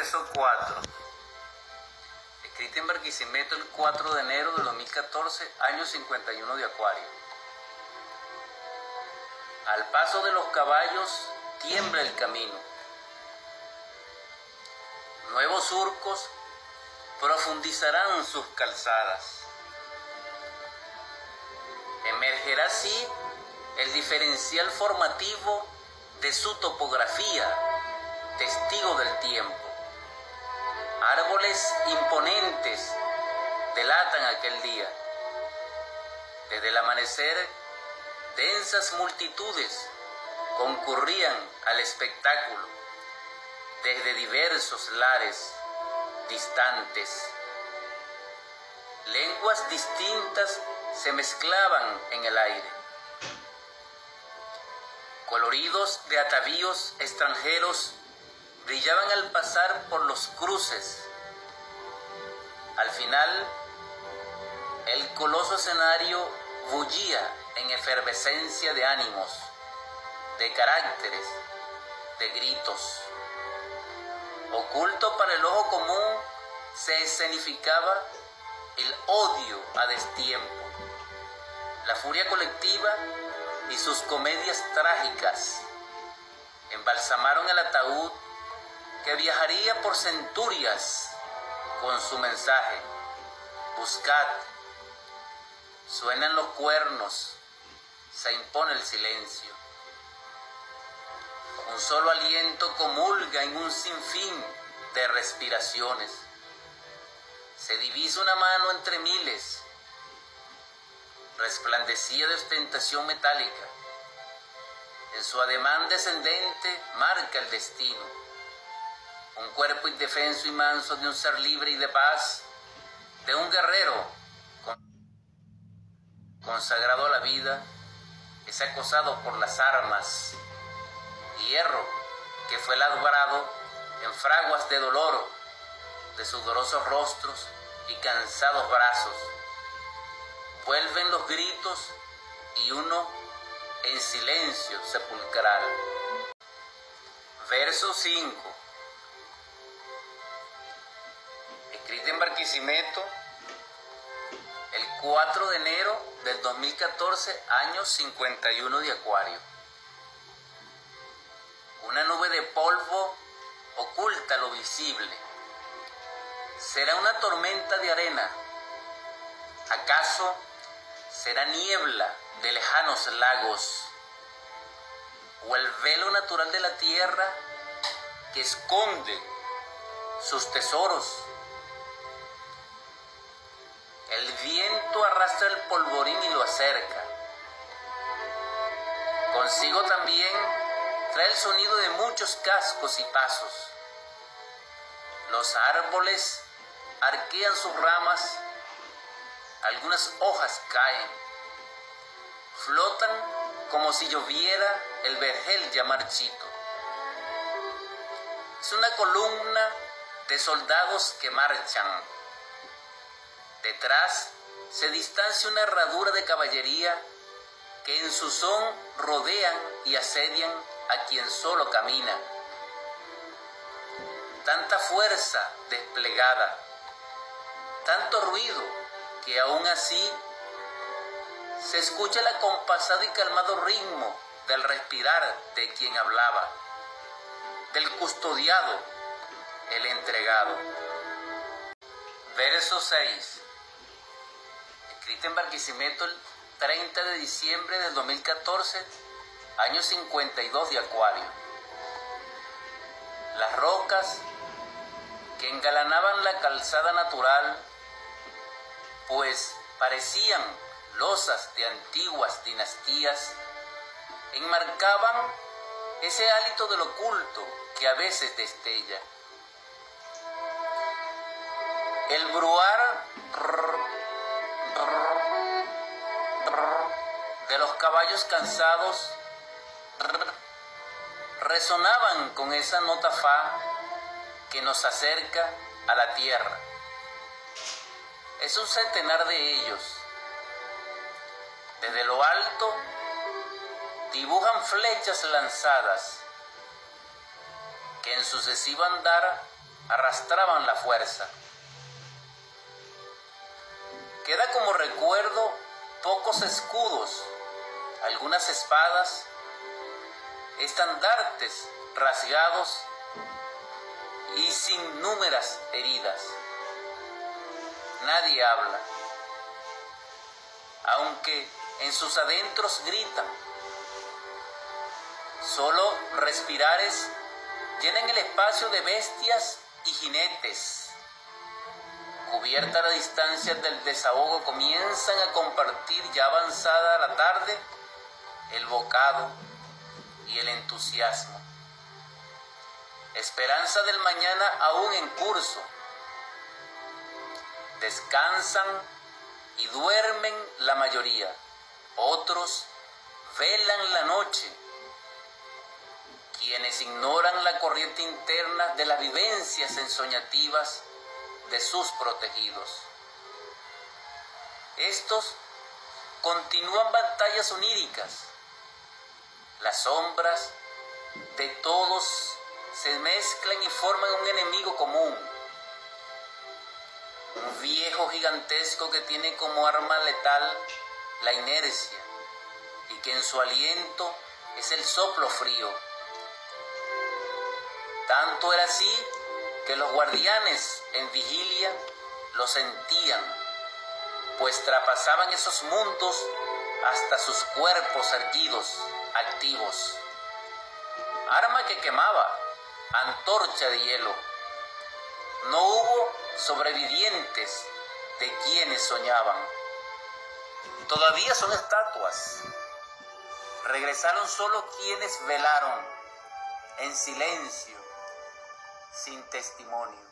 Verso 4. Escrita en Barquisimeto el 4 de enero de 2014, año 51 de Acuario. Al paso de los caballos tiembla el camino. Nuevos surcos profundizarán sus calzadas. Emergerá así el diferencial formativo de su topografía, testigo del tiempo. Árboles imponentes delatan aquel día. Desde el amanecer, densas multitudes concurrían al espectáculo desde diversos lares distantes. Lenguas distintas se mezclaban en el aire. Coloridos de atavíos extranjeros brillaban al pasar por los cruces. Al final, el coloso escenario bullía en efervescencia de ánimos, de caracteres, de gritos. Oculto para el ojo común se escenificaba el odio a destiempo, la furia colectiva y sus comedias trágicas. Embalsamaron el ataúd que viajaría por centurias con su mensaje. Buscad, suenan los cuernos, se impone el silencio. Un solo aliento comulga en un sinfín de respiraciones. Se divisa una mano entre miles. Resplandecía de ostentación metálica. En su ademán descendente marca el destino. Un cuerpo indefenso y manso de un ser libre y de paz, de un guerrero consagrado a la vida, es acosado por las armas hierro que fue labrado en fraguas de dolor de sudorosos rostros y cansados brazos. Vuelven los gritos y uno en silencio sepulcral. Verso 5. En Barquisimeto el 4 de enero del 2014, año 51 de Acuario. Una nube de polvo oculta lo visible. ¿Será una tormenta de arena? ¿Acaso será niebla de lejanos lagos? ¿O el velo natural de la tierra que esconde sus tesoros? El viento arrastra el polvorín y lo acerca. Consigo también trae el sonido de muchos cascos y pasos. Los árboles arquean sus ramas, algunas hojas caen, flotan como si lloviera el vergel ya marchito. Es una columna de soldados que marchan. Detrás se distancia una herradura de caballería que en su son rodean y asedian a quien solo camina. Tanta fuerza desplegada, tanto ruido que aún así se escucha el acompasado y calmado ritmo del respirar de quien hablaba, del custodiado, el entregado. Verso 6. Escrito en Barquisimeto el 30 de diciembre del 2014 año 52 de Acuario. Las rocas que engalanaban la calzada natural, pues parecían losas de antiguas dinastías, enmarcaban ese hálito del oculto que a veces destella. El bruar de los caballos cansados resonaban con esa nota fa que nos acerca a la tierra. Es un centenar de ellos. Desde lo alto dibujan flechas lanzadas que en sucesivo andar arrastraban la fuerza. Queda como recuerdo pocos escudos, algunas espadas, estandartes rasgados y sin númeras heridas. Nadie habla, aunque en sus adentros gritan. Solo respirares llenan el espacio de bestias y jinetes. Cubierta la distancia del desahogo, comienzan a compartir ya avanzada la tarde el bocado y el entusiasmo. Esperanza del mañana aún en curso. Descansan y duermen la mayoría. Otros velan la noche. Quienes ignoran la corriente interna de las vivencias ensoñativas de sus protegidos. Estos continúan batallas oníricas. Las sombras de todos se mezclan y forman un enemigo común. Un viejo gigantesco que tiene como arma letal la inercia y que en su aliento es el soplo frío. Tanto era así que los guardianes en vigilia lo sentían, pues trapasaban esos mundos hasta sus cuerpos erguidos, activos. Arma que quemaba, antorcha de hielo. No hubo sobrevivientes de quienes soñaban. Todavía son estatuas. Regresaron solo quienes velaron en silencio, sin testimonio.